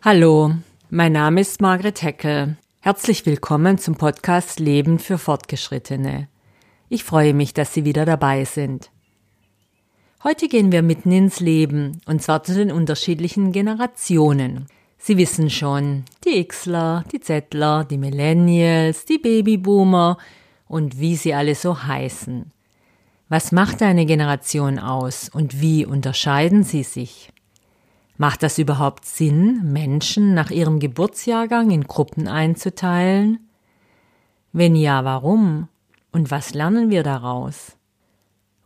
Hallo, mein Name ist Margret Heckel. Herzlich willkommen zum Podcast Leben für Fortgeschrittene. Ich freue mich, dass Sie wieder dabei sind. Heute gehen wir mitten ins Leben, und zwar zu den unterschiedlichen Generationen. Sie wissen schon, die Xler, die Zettler, die Millennials, die Babyboomer und wie sie alle so heißen. Was macht eine Generation aus und wie unterscheiden sie sich? Macht das überhaupt Sinn, Menschen nach ihrem Geburtsjahrgang in Gruppen einzuteilen? Wenn ja, warum? Und was lernen wir daraus?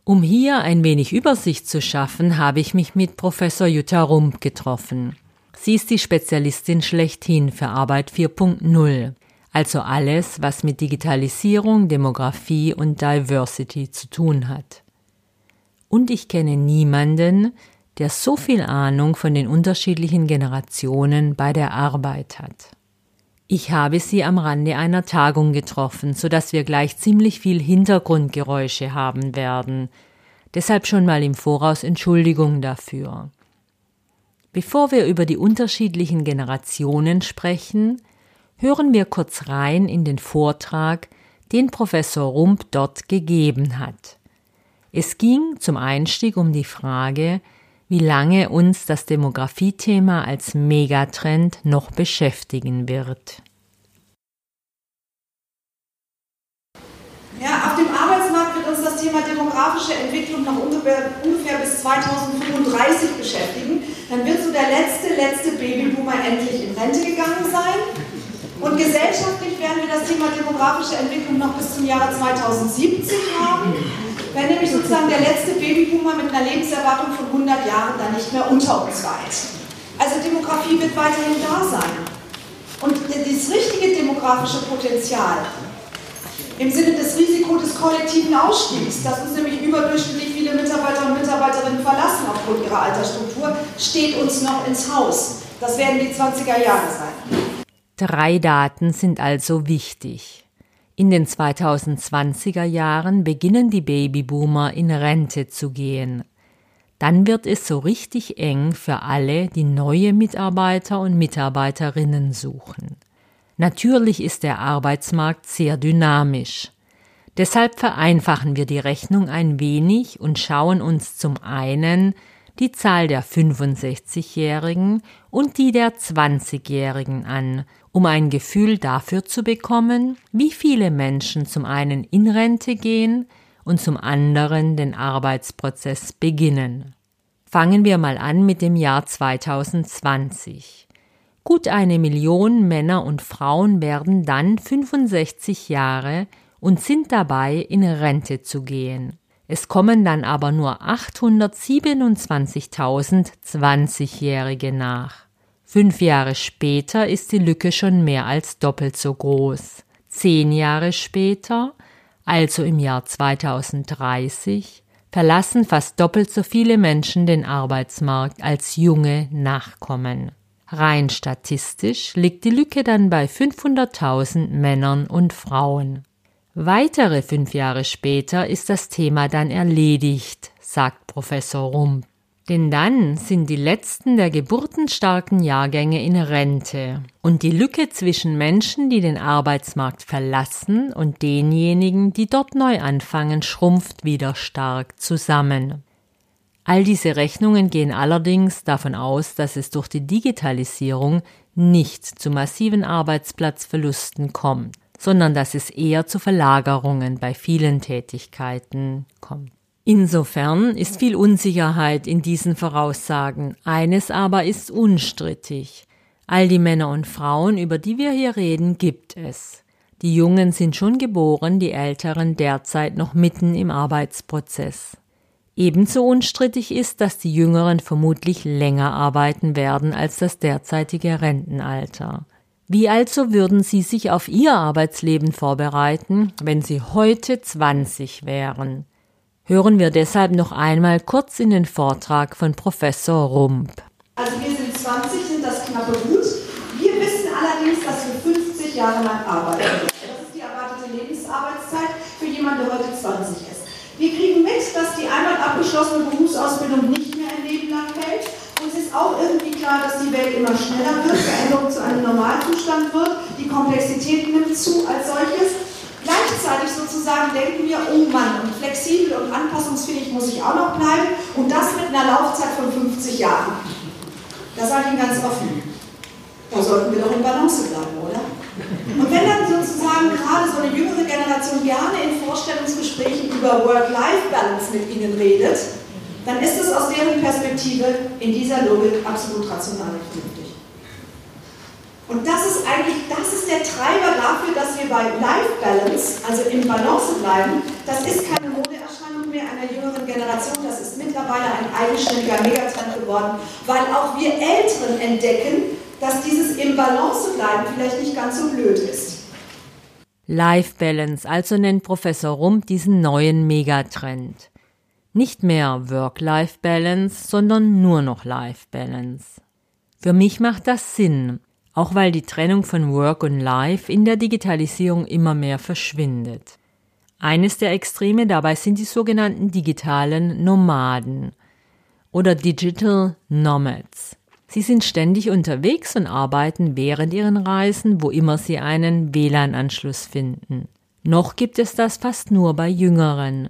Um hier ein wenig Übersicht zu schaffen, habe ich mich mit Professor Jutta Rump getroffen. Sie ist die Spezialistin schlechthin für Arbeit 4.0, also alles, was mit Digitalisierung, Demografie und Diversity zu tun hat. Und ich kenne niemanden, der so viel Ahnung von den unterschiedlichen Generationen bei der Arbeit hat. Ich habe sie am Rande einer Tagung getroffen, so dass wir gleich ziemlich viel Hintergrundgeräusche haben werden. Deshalb schon mal im Voraus Entschuldigung dafür. Bevor wir über die unterschiedlichen Generationen sprechen, hören wir kurz rein in den Vortrag, den Professor Rump dort gegeben hat. Es ging zum Einstieg um die Frage, wie lange uns das Demografiethema als Megatrend noch beschäftigen wird. Ja, auf dem Arbeitsmarkt wird uns das Thema demografische Entwicklung noch ungefähr, ungefähr bis 2035 beschäftigen. Dann wird so der letzte, letzte Babyboomer endlich in Rente gegangen sein. Und gesellschaftlich werden wir das Thema demografische Entwicklung noch bis zum Jahre 2070 haben wenn nämlich sozusagen der letzte Babyboomer mit einer Lebenserwartung von 100 Jahren dann nicht mehr unter uns weilt. Also Demografie wird weiterhin da sein. Und das richtige demografische Potenzial im Sinne des Risikos des kollektiven Ausstiegs, dass uns nämlich überdurchschnittlich viele Mitarbeiter und Mitarbeiterinnen verlassen aufgrund ihrer Altersstruktur, steht uns noch ins Haus. Das werden die 20er Jahre sein. Drei Daten sind also wichtig. In den 2020er Jahren beginnen die Babyboomer in Rente zu gehen. Dann wird es so richtig eng für alle, die neue Mitarbeiter und Mitarbeiterinnen suchen. Natürlich ist der Arbeitsmarkt sehr dynamisch. Deshalb vereinfachen wir die Rechnung ein wenig und schauen uns zum einen die Zahl der 65-Jährigen und die der 20-Jährigen an um ein Gefühl dafür zu bekommen, wie viele Menschen zum einen in Rente gehen und zum anderen den Arbeitsprozess beginnen. Fangen wir mal an mit dem Jahr 2020. Gut eine Million Männer und Frauen werden dann 65 Jahre und sind dabei, in Rente zu gehen. Es kommen dann aber nur 827.000 20-Jährige nach. Fünf Jahre später ist die Lücke schon mehr als doppelt so groß. Zehn Jahre später, also im Jahr 2030, verlassen fast doppelt so viele Menschen den Arbeitsmarkt als junge Nachkommen. Rein statistisch liegt die Lücke dann bei 500.000 Männern und Frauen. Weitere fünf Jahre später ist das Thema dann erledigt, sagt Professor Rump. Denn dann sind die letzten der geburtenstarken Jahrgänge in Rente und die Lücke zwischen Menschen, die den Arbeitsmarkt verlassen und denjenigen, die dort neu anfangen, schrumpft wieder stark zusammen. All diese Rechnungen gehen allerdings davon aus, dass es durch die Digitalisierung nicht zu massiven Arbeitsplatzverlusten kommt, sondern dass es eher zu Verlagerungen bei vielen Tätigkeiten kommt. Insofern ist viel Unsicherheit in diesen Voraussagen. Eines aber ist unstrittig. All die Männer und Frauen, über die wir hier reden, gibt es. Die Jungen sind schon geboren, die Älteren derzeit noch mitten im Arbeitsprozess. Ebenso unstrittig ist, dass die Jüngeren vermutlich länger arbeiten werden als das derzeitige Rentenalter. Wie also würden Sie sich auf Ihr Arbeitsleben vorbereiten, wenn Sie heute 20 wären? Hören wir deshalb noch einmal kurz in den Vortrag von Professor Rump. Also wir sind 20, sind das knappe Gut. Wir wissen allerdings, dass wir 50 Jahre lang arbeiten. Das ist die erwartete Lebensarbeitszeit für jemanden, der heute 20 ist. Wir kriegen mit, dass die einmal abgeschlossene Berufsausbildung nicht mehr ein Leben lang hält. Uns ist auch irgendwie klar, dass die Welt immer schneller wird. Wir Normalzustand wird. Die Komplexität nimmt zu als solches. Gleichzeitig sozusagen denken wir, oh Mann, und flexibel und anpassungsfähig muss ich auch noch bleiben und das mit einer Laufzeit von 50 Jahren. Da sage ich Ihnen ganz offen, da sollten wir doch in Balance bleiben, oder? Und wenn dann sozusagen gerade so eine jüngere Generation gerne in Vorstellungsgesprächen über Work-Life-Balance mit Ihnen redet, dann ist es aus deren Perspektive in dieser Logik absolut rational und das ist eigentlich, das ist der Treiber dafür, dass wir bei Life Balance, also im Balance bleiben, das ist keine Modeerscheinung mehr einer jüngeren Generation, das ist mittlerweile ein eigenständiger Megatrend geworden, weil auch wir Älteren entdecken, dass dieses im Balance bleiben vielleicht nicht ganz so blöd ist. Life Balance, also nennt Professor Rump diesen neuen Megatrend. Nicht mehr Work-Life Balance, sondern nur noch Life Balance. Für mich macht das Sinn, auch weil die Trennung von Work und Life in der Digitalisierung immer mehr verschwindet. Eines der Extreme dabei sind die sogenannten digitalen Nomaden oder Digital Nomads. Sie sind ständig unterwegs und arbeiten während ihren Reisen, wo immer sie einen WLAN-Anschluss finden. Noch gibt es das fast nur bei Jüngeren.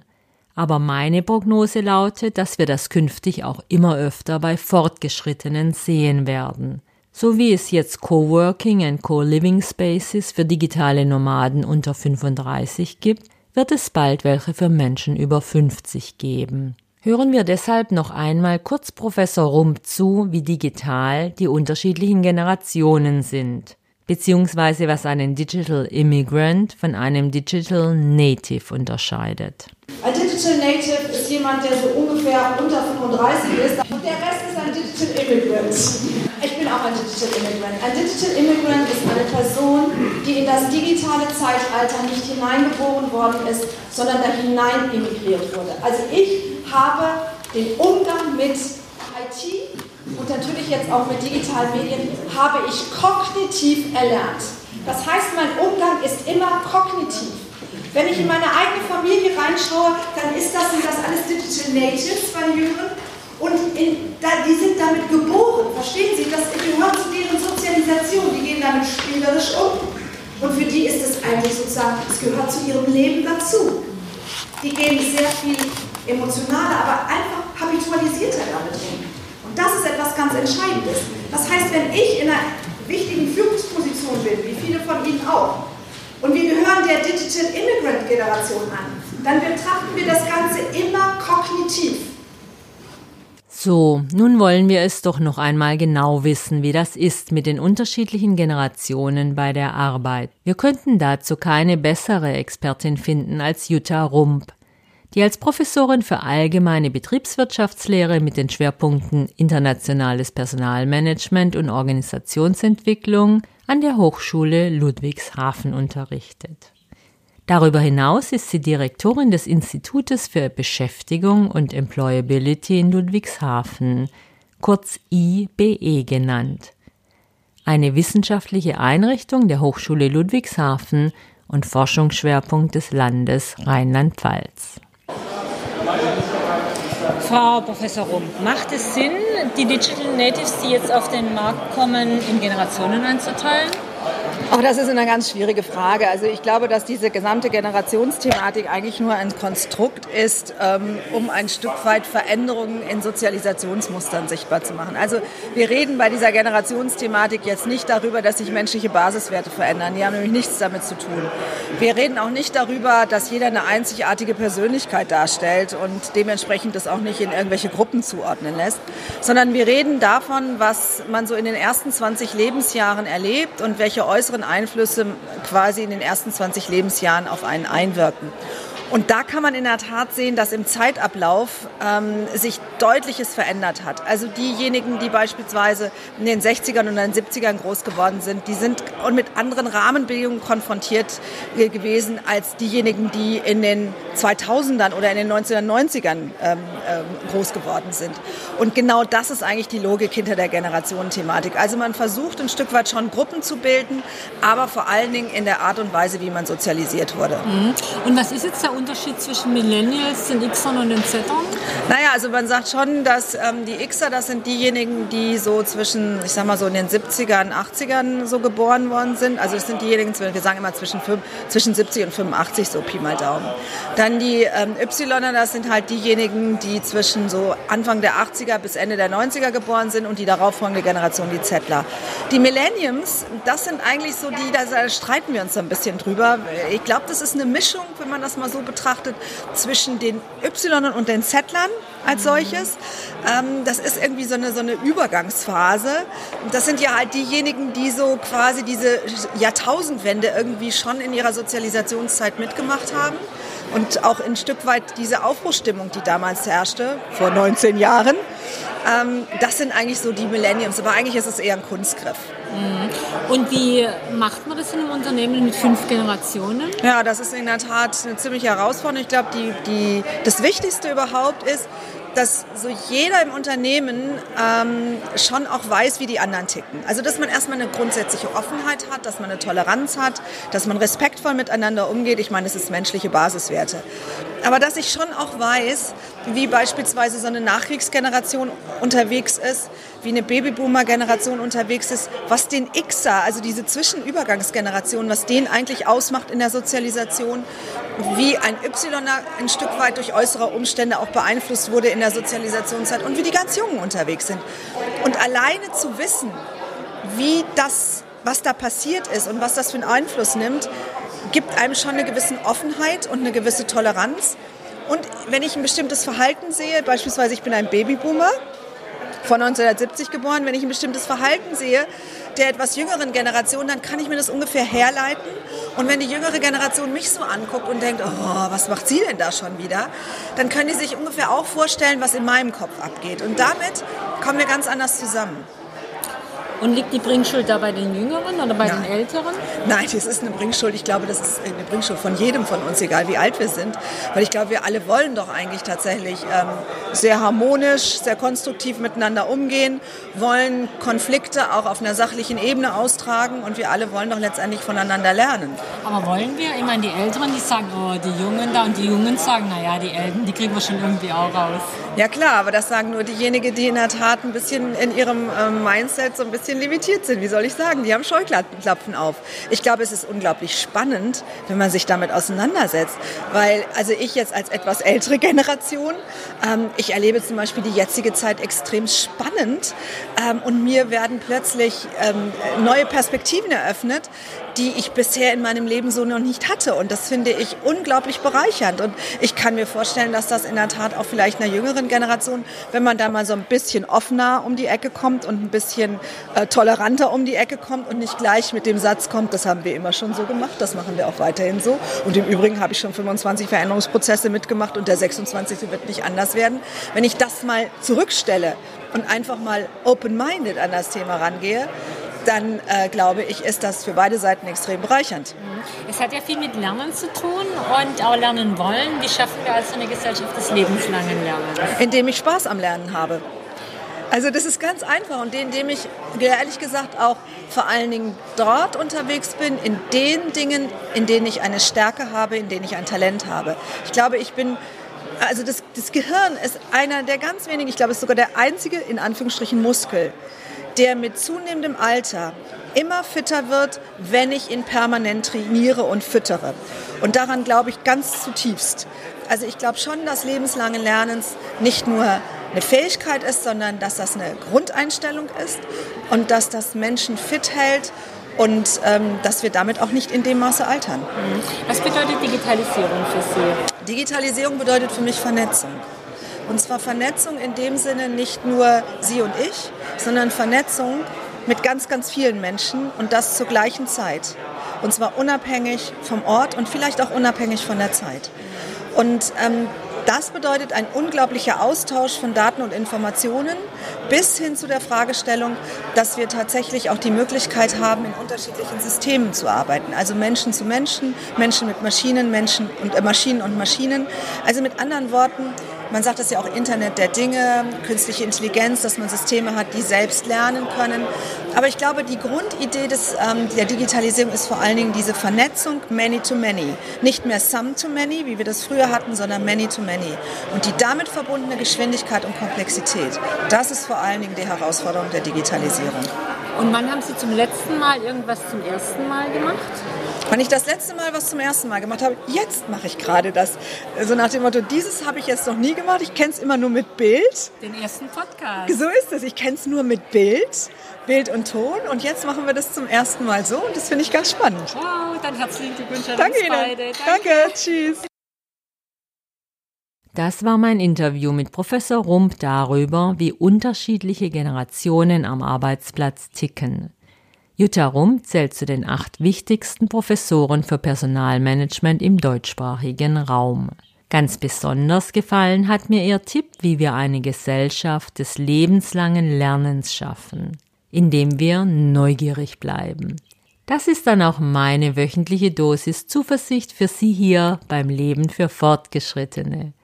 Aber meine Prognose lautet, dass wir das künftig auch immer öfter bei Fortgeschrittenen sehen werden. So wie es jetzt Coworking and Co-Living Spaces für digitale Nomaden unter 35 gibt, wird es bald welche für Menschen über 50 geben. Hören wir deshalb noch einmal kurz Professor Rump zu, wie digital die unterschiedlichen Generationen sind, beziehungsweise was einen Digital Immigrant von einem Digital Native unterscheidet. Ein Digital Native jemand, der so ungefähr unter 35 ist und der Rest ist ein Digital Immigrant. Ich bin auch ein Digital Immigrant. Ein Digital Immigrant ist eine Person, die in das digitale Zeitalter nicht hineingeboren worden ist, sondern da hinein emigriert wurde. Also ich habe den Umgang mit IT und natürlich jetzt auch mit digitalen Medien, habe ich kognitiv erlernt. Das heißt, mein Umgang ist immer kognitiv. Wenn ich in meine eigene Familie reinschaue, dann ist das, sind das alles Digital Natives, meine Jüngeren. Und in, da, die sind damit geboren, verstehen Sie? Das gehört zu deren Sozialisation. Die gehen damit spielerisch um. Und für die ist es eigentlich sozusagen, es gehört zu ihrem Leben dazu. Die gehen sehr viel emotionaler, aber einfach habitualisierter damit um. Und das ist etwas ganz Entscheidendes. Das heißt, wenn ich in einer wichtigen Führungsposition bin, wie viele von Ihnen auch, und wir gehören der Digital Generation an, dann betrachten wir das Ganze immer kognitiv. So, nun wollen wir es doch noch einmal genau wissen, wie das ist mit den unterschiedlichen Generationen bei der Arbeit. Wir könnten dazu keine bessere Expertin finden als Jutta Rump die als Professorin für allgemeine Betriebswirtschaftslehre mit den Schwerpunkten internationales Personalmanagement und Organisationsentwicklung an der Hochschule Ludwigshafen unterrichtet. Darüber hinaus ist sie Direktorin des Institutes für Beschäftigung und Employability in Ludwigshafen, kurz IBE genannt. Eine wissenschaftliche Einrichtung der Hochschule Ludwigshafen und Forschungsschwerpunkt des Landes Rheinland-Pfalz. Frau Professor Rump, macht es Sinn, die Digital Natives, die jetzt auf den Markt kommen, in Generationen einzuteilen? Auch das ist eine ganz schwierige Frage. Also ich glaube, dass diese gesamte Generationsthematik eigentlich nur ein Konstrukt ist, ähm, um ein Stück weit Veränderungen in Sozialisationsmustern sichtbar zu machen. Also wir reden bei dieser Generationsthematik jetzt nicht darüber, dass sich menschliche Basiswerte verändern. Die haben nämlich nichts damit zu tun. Wir reden auch nicht darüber, dass jeder eine einzigartige Persönlichkeit darstellt und dementsprechend das auch nicht in irgendwelche Gruppen zuordnen lässt, sondern wir reden davon, was man so in den ersten 20 Lebensjahren erlebt und welche äußeren äußeren Einflüsse quasi in den ersten 20 Lebensjahren auf einen einwirken. Und da kann man in der Tat sehen, dass im Zeitablauf ähm, sich deutliches verändert hat. Also diejenigen, die beispielsweise in den 60ern und den 70ern groß geworden sind, die sind und mit anderen Rahmenbedingungen konfrontiert gewesen als diejenigen, die in den 2000ern oder in den 1990ern ähm, ähm, groß geworden sind. Und genau das ist eigentlich die Logik hinter der Generationenthematik. Also man versucht ein Stück weit schon Gruppen zu bilden, aber vor allen Dingen in der Art und Weise, wie man sozialisiert wurde. Mhm. Und was ist jetzt der Unterschied zwischen Millennials, den Xern und den Zern? Naja, also man sagt schon, dass ähm, die Xer, das sind diejenigen, die so zwischen, ich sag mal so in den 70ern, 80ern so geboren worden sind. Also das sind diejenigen, wir sagen immer zwischen, zwischen 70 und 85, so Pi mal Daumen. Dann die ähm, Ypsiloner, das sind halt diejenigen, die zwischen so Anfang der 80er bis Ende der 90er geboren sind und die darauffolgende Generation, die Zettler. Die Millenniums, das sind eigentlich so die, da streiten wir uns so ein bisschen drüber. Ich glaube, das ist eine Mischung, wenn man das mal so betrachtet, zwischen den Ypsilonern und den Zettlern als solches. Ähm, das ist irgendwie so eine, so eine Übergangsphase. Das sind ja halt diejenigen, die so quasi diese Jahrtausendwende irgendwie schon in ihrer Sozialisationszeit mitgemacht haben. Und auch ein Stück weit diese Aufbruchstimmung, die damals herrschte, vor 19 Jahren, ähm, das sind eigentlich so die Millenniums. Aber eigentlich ist es eher ein Kunstgriff. Mhm. Und wie macht man das in einem Unternehmen mit fünf Generationen? Ja, das ist in der Tat eine ziemliche Herausforderung. Ich glaube, die, die, das Wichtigste überhaupt ist, dass so jeder im Unternehmen ähm, schon auch weiß, wie die anderen ticken. Also dass man erstmal eine grundsätzliche Offenheit hat, dass man eine Toleranz hat, dass man respektvoll miteinander umgeht. Ich meine, das ist menschliche Basiswerte. Aber dass ich schon auch weiß, wie beispielsweise so eine Nachkriegsgeneration unterwegs ist, wie eine Babyboomer-Generation unterwegs ist, was den Xer, also diese Zwischenübergangsgeneration, was den eigentlich ausmacht in der Sozialisation, wie ein Ypsiloner ein Stück weit durch äußere Umstände auch beeinflusst wurde in der Sozialisationszeit und wie die ganz Jungen unterwegs sind. Und alleine zu wissen, wie das, was da passiert ist und was das für einen Einfluss nimmt, gibt einem schon eine gewisse Offenheit und eine gewisse Toleranz. Und wenn ich ein bestimmtes Verhalten sehe, beispielsweise ich bin ein Babyboomer, von 1970 geboren, wenn ich ein bestimmtes Verhalten sehe der etwas jüngeren Generation, dann kann ich mir das ungefähr herleiten. Und wenn die jüngere Generation mich so anguckt und denkt, oh, was macht sie denn da schon wieder, dann können die sich ungefähr auch vorstellen, was in meinem Kopf abgeht. Und damit kommen wir ganz anders zusammen. Und liegt die Bringschuld da bei den Jüngeren oder bei Nein. den Älteren? Nein, es ist eine Bringschuld. Ich glaube, das ist eine Bringschuld von jedem von uns, egal wie alt wir sind. Weil ich glaube, wir alle wollen doch eigentlich tatsächlich ähm, sehr harmonisch, sehr konstruktiv miteinander umgehen, wollen Konflikte auch auf einer sachlichen Ebene austragen und wir alle wollen doch letztendlich voneinander lernen. Aber wollen wir? Ich meine, die Älteren, die sagen, oh, die Jungen da und die Jungen sagen, naja, die Eltern, die kriegen wir schon irgendwie auch raus. Ja klar, aber das sagen nur diejenigen, die in der Tat ein bisschen in ihrem ähm, Mindset so ein bisschen limitiert sind. Wie soll ich sagen? Die haben Scheuklappen auf. Ich glaube, es ist unglaublich spannend, wenn man sich damit auseinandersetzt. Weil, also ich jetzt als etwas ältere Generation, ähm, ich erlebe zum Beispiel die jetzige Zeit extrem spannend ähm, und mir werden plötzlich ähm, neue Perspektiven eröffnet, die ich bisher in meinem Leben so noch nicht hatte. Und das finde ich unglaublich bereichernd. Und ich kann mir vorstellen, dass das in der Tat auch vielleicht einer jüngeren Generation, wenn man da mal so ein bisschen offener um die Ecke kommt und ein bisschen äh, toleranter um die Ecke kommt und nicht gleich mit dem Satz kommt, das haben wir immer schon so gemacht, das machen wir auch weiterhin so. Und im Übrigen habe ich schon 25 Veränderungsprozesse mitgemacht und der 26. wird nicht anders werden. Wenn ich das mal zurückstelle und einfach mal open-minded an das Thema rangehe, dann äh, glaube ich, ist das für beide Seiten extrem bereichernd. Mhm. Es hat ja viel mit Lernen zu tun und auch lernen wollen. Wie schaffen wir also eine Gesellschaft des lebenslangen Lernens? Indem ich Spaß am Lernen habe. Also das ist ganz einfach und indem ich ehrlich gesagt auch vor allen Dingen dort unterwegs bin, in den Dingen, in denen ich eine Stärke habe, in denen ich ein Talent habe. Ich glaube, ich bin also das, das Gehirn ist einer der ganz wenigen, ich glaube, es ist sogar der einzige, in Anführungsstrichen, Muskel, der mit zunehmendem Alter immer fitter wird, wenn ich ihn permanent trainiere und füttere. Und daran glaube ich ganz zutiefst. Also ich glaube schon, dass lebenslange Lernens nicht nur eine Fähigkeit ist, sondern dass das eine Grundeinstellung ist und dass das Menschen fit hält und ähm, dass wir damit auch nicht in dem Maße altern. Mhm. Was bedeutet Digitalisierung für Sie? Digitalisierung bedeutet für mich Vernetzung. Und zwar Vernetzung in dem Sinne nicht nur Sie und ich, sondern Vernetzung mit ganz, ganz vielen Menschen und das zur gleichen Zeit. Und zwar unabhängig vom Ort und vielleicht auch unabhängig von der Zeit. Und ähm, das bedeutet ein unglaublicher Austausch von Daten und Informationen bis hin zu der Fragestellung, dass wir tatsächlich auch die Möglichkeit haben, in unterschiedlichen Systemen zu arbeiten. Also Menschen zu Menschen, Menschen mit Maschinen, Menschen und äh, Maschinen und Maschinen. Also mit anderen Worten, Man sagt das ja auch Internet der Dinge, künstliche Intelligenz, dass man Systeme hat, die selbst lernen können. Aber ich glaube, die Grundidee des, ähm, der Digitalisierung ist vor allen Dingen diese Vernetzung Many-to-Many. Nicht mehr Some-to-Many, wie wir das früher hatten, sondern Many-to-Many. Und die damit verbundene Geschwindigkeit und Komplexität, das ist vor allen Dingen die Herausforderung der Digitalisierung. Und wann haben Sie zum letzten Mal irgendwas zum ersten Mal gemacht? Wann ich das letzte Mal was zum ersten Mal gemacht habe, jetzt mache ich gerade das. So nach dem Motto, dieses habe ich jetzt noch nie gemacht. Ich kenne es immer nur mit Bild. Den ersten Podcast. So ist es. Ich kenne es nur mit Bild, Bild und Ton. Und jetzt machen wir das zum ersten Mal so. Und das finde ich ganz spannend. Wow, dann herzlichen Glückwunsch an Danke uns Ihnen. beide. Danke. Tschüss. Das war mein Interview mit Professor Rump darüber, wie unterschiedliche Generationen am Arbeitsplatz ticken. Jutta Rump zählt zu den acht wichtigsten Professoren für Personalmanagement im deutschsprachigen Raum. Ganz besonders gefallen hat mir ihr Tipp, wie wir eine Gesellschaft des lebenslangen Lernens schaffen, indem wir neugierig bleiben. Das ist dann auch meine wöchentliche Dosis Zuversicht für Sie hier beim Leben für Fortgeschrittene.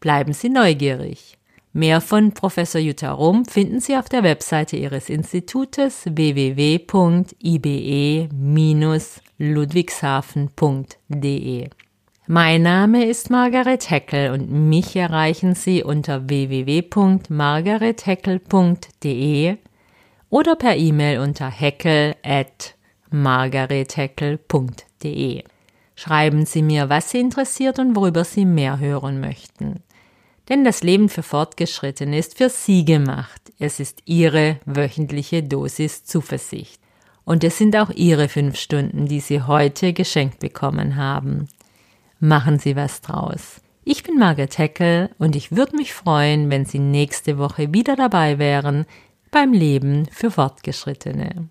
Bleiben Sie neugierig. Mehr von Professor Jutta Rum finden Sie auf der Webseite Ihres Institutes www.ibe-ludwigshafen.de. Mein Name ist Margaret Heckel und mich erreichen Sie unter www.margaretheckel.de oder per E-Mail unter heckel at margaretheckel.de. Schreiben Sie mir, was Sie interessiert und worüber Sie mehr hören möchten. Denn das Leben für Fortgeschrittene ist für Sie gemacht. Es ist Ihre wöchentliche Dosis Zuversicht. Und es sind auch Ihre fünf Stunden, die Sie heute geschenkt bekommen haben. Machen Sie was draus. Ich bin Margaret Heckel und ich würde mich freuen, wenn Sie nächste Woche wieder dabei wären beim Leben für Fortgeschrittene.